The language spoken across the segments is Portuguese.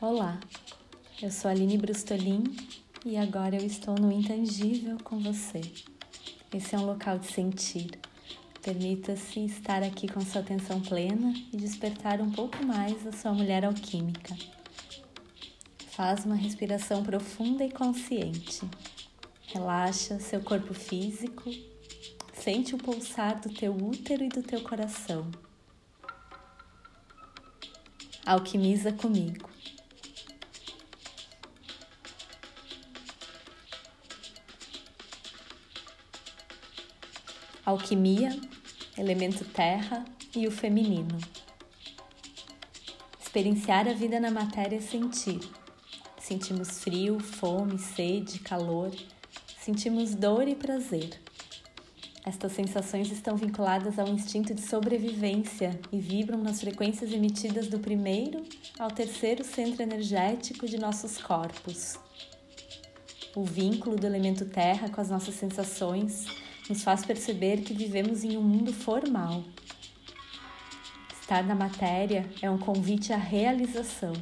Olá, eu sou Aline Brustolin e agora eu estou no Intangível com você. Esse é um local de sentir. Permita-se estar aqui com sua atenção plena e despertar um pouco mais a sua mulher alquímica. Faz uma respiração profunda e consciente. Relaxa seu corpo físico, sente o pulsar do teu útero e do teu coração. Alquimiza comigo. Alquimia, elemento terra e o feminino. Experienciar a vida na matéria é sentir. Sentimos frio, fome, sede, calor, sentimos dor e prazer. Estas sensações estão vinculadas ao instinto de sobrevivência e vibram nas frequências emitidas do primeiro ao terceiro centro energético de nossos corpos. O vínculo do elemento terra com as nossas sensações nos faz perceber que vivemos em um mundo formal. Estar na matéria é um convite à realização,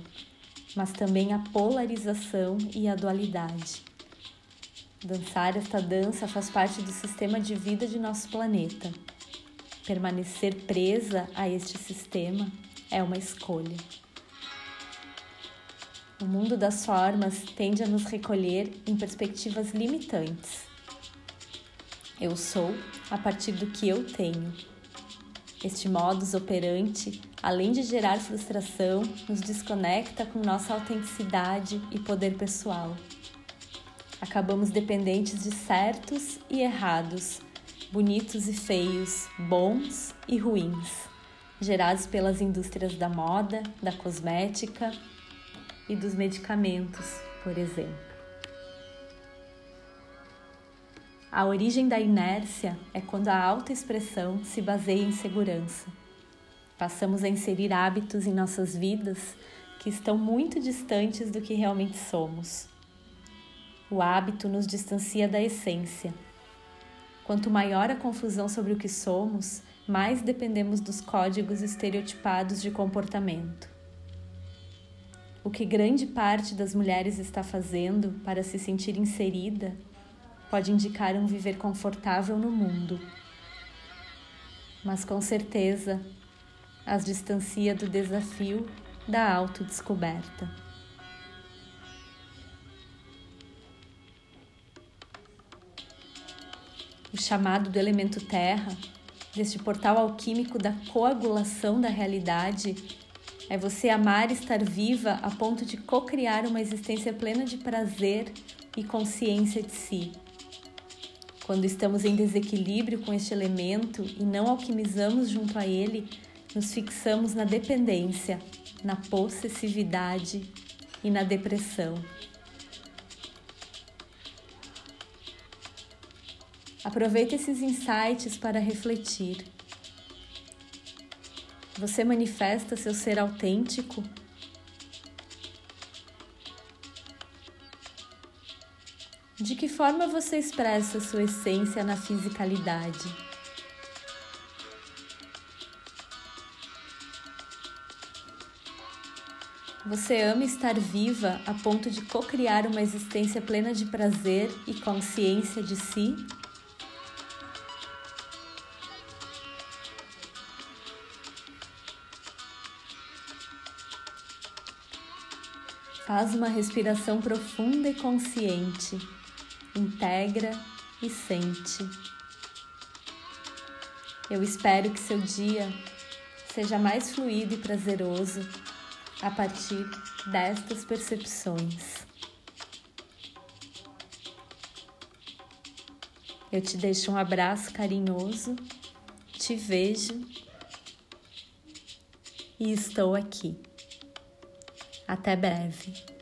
mas também à polarização e à dualidade. Dançar esta dança faz parte do sistema de vida de nosso planeta. Permanecer presa a este sistema é uma escolha. O mundo das formas tende a nos recolher em perspectivas limitantes eu sou a partir do que eu tenho. Este modus operandi, além de gerar frustração, nos desconecta com nossa autenticidade e poder pessoal. Acabamos dependentes de certos e errados, bonitos e feios, bons e ruins, gerados pelas indústrias da moda, da cosmética e dos medicamentos, por exemplo. A origem da inércia é quando a autoexpressão se baseia em segurança. Passamos a inserir hábitos em nossas vidas que estão muito distantes do que realmente somos. O hábito nos distancia da essência. Quanto maior a confusão sobre o que somos, mais dependemos dos códigos estereotipados de comportamento. O que grande parte das mulheres está fazendo para se sentir inserida pode indicar um viver confortável no mundo, mas com certeza as distancia do desafio da autodescoberta. O chamado do elemento terra, deste portal alquímico da coagulação da realidade, é você amar estar viva a ponto de co-criar uma existência plena de prazer e consciência de si quando estamos em desequilíbrio com este elemento e não alquimizamos junto a ele, nos fixamos na dependência, na possessividade e na depressão. Aproveite esses insights para refletir. Você manifesta seu ser autêntico De que forma você expressa sua essência na fisicalidade? Você ama estar viva a ponto de co-criar uma existência plena de prazer e consciência de si? Faz uma respiração profunda e consciente integra e sente. Eu espero que seu dia seja mais fluido e prazeroso a partir destas percepções. Eu te deixo um abraço carinhoso, te vejo e estou aqui. Até breve.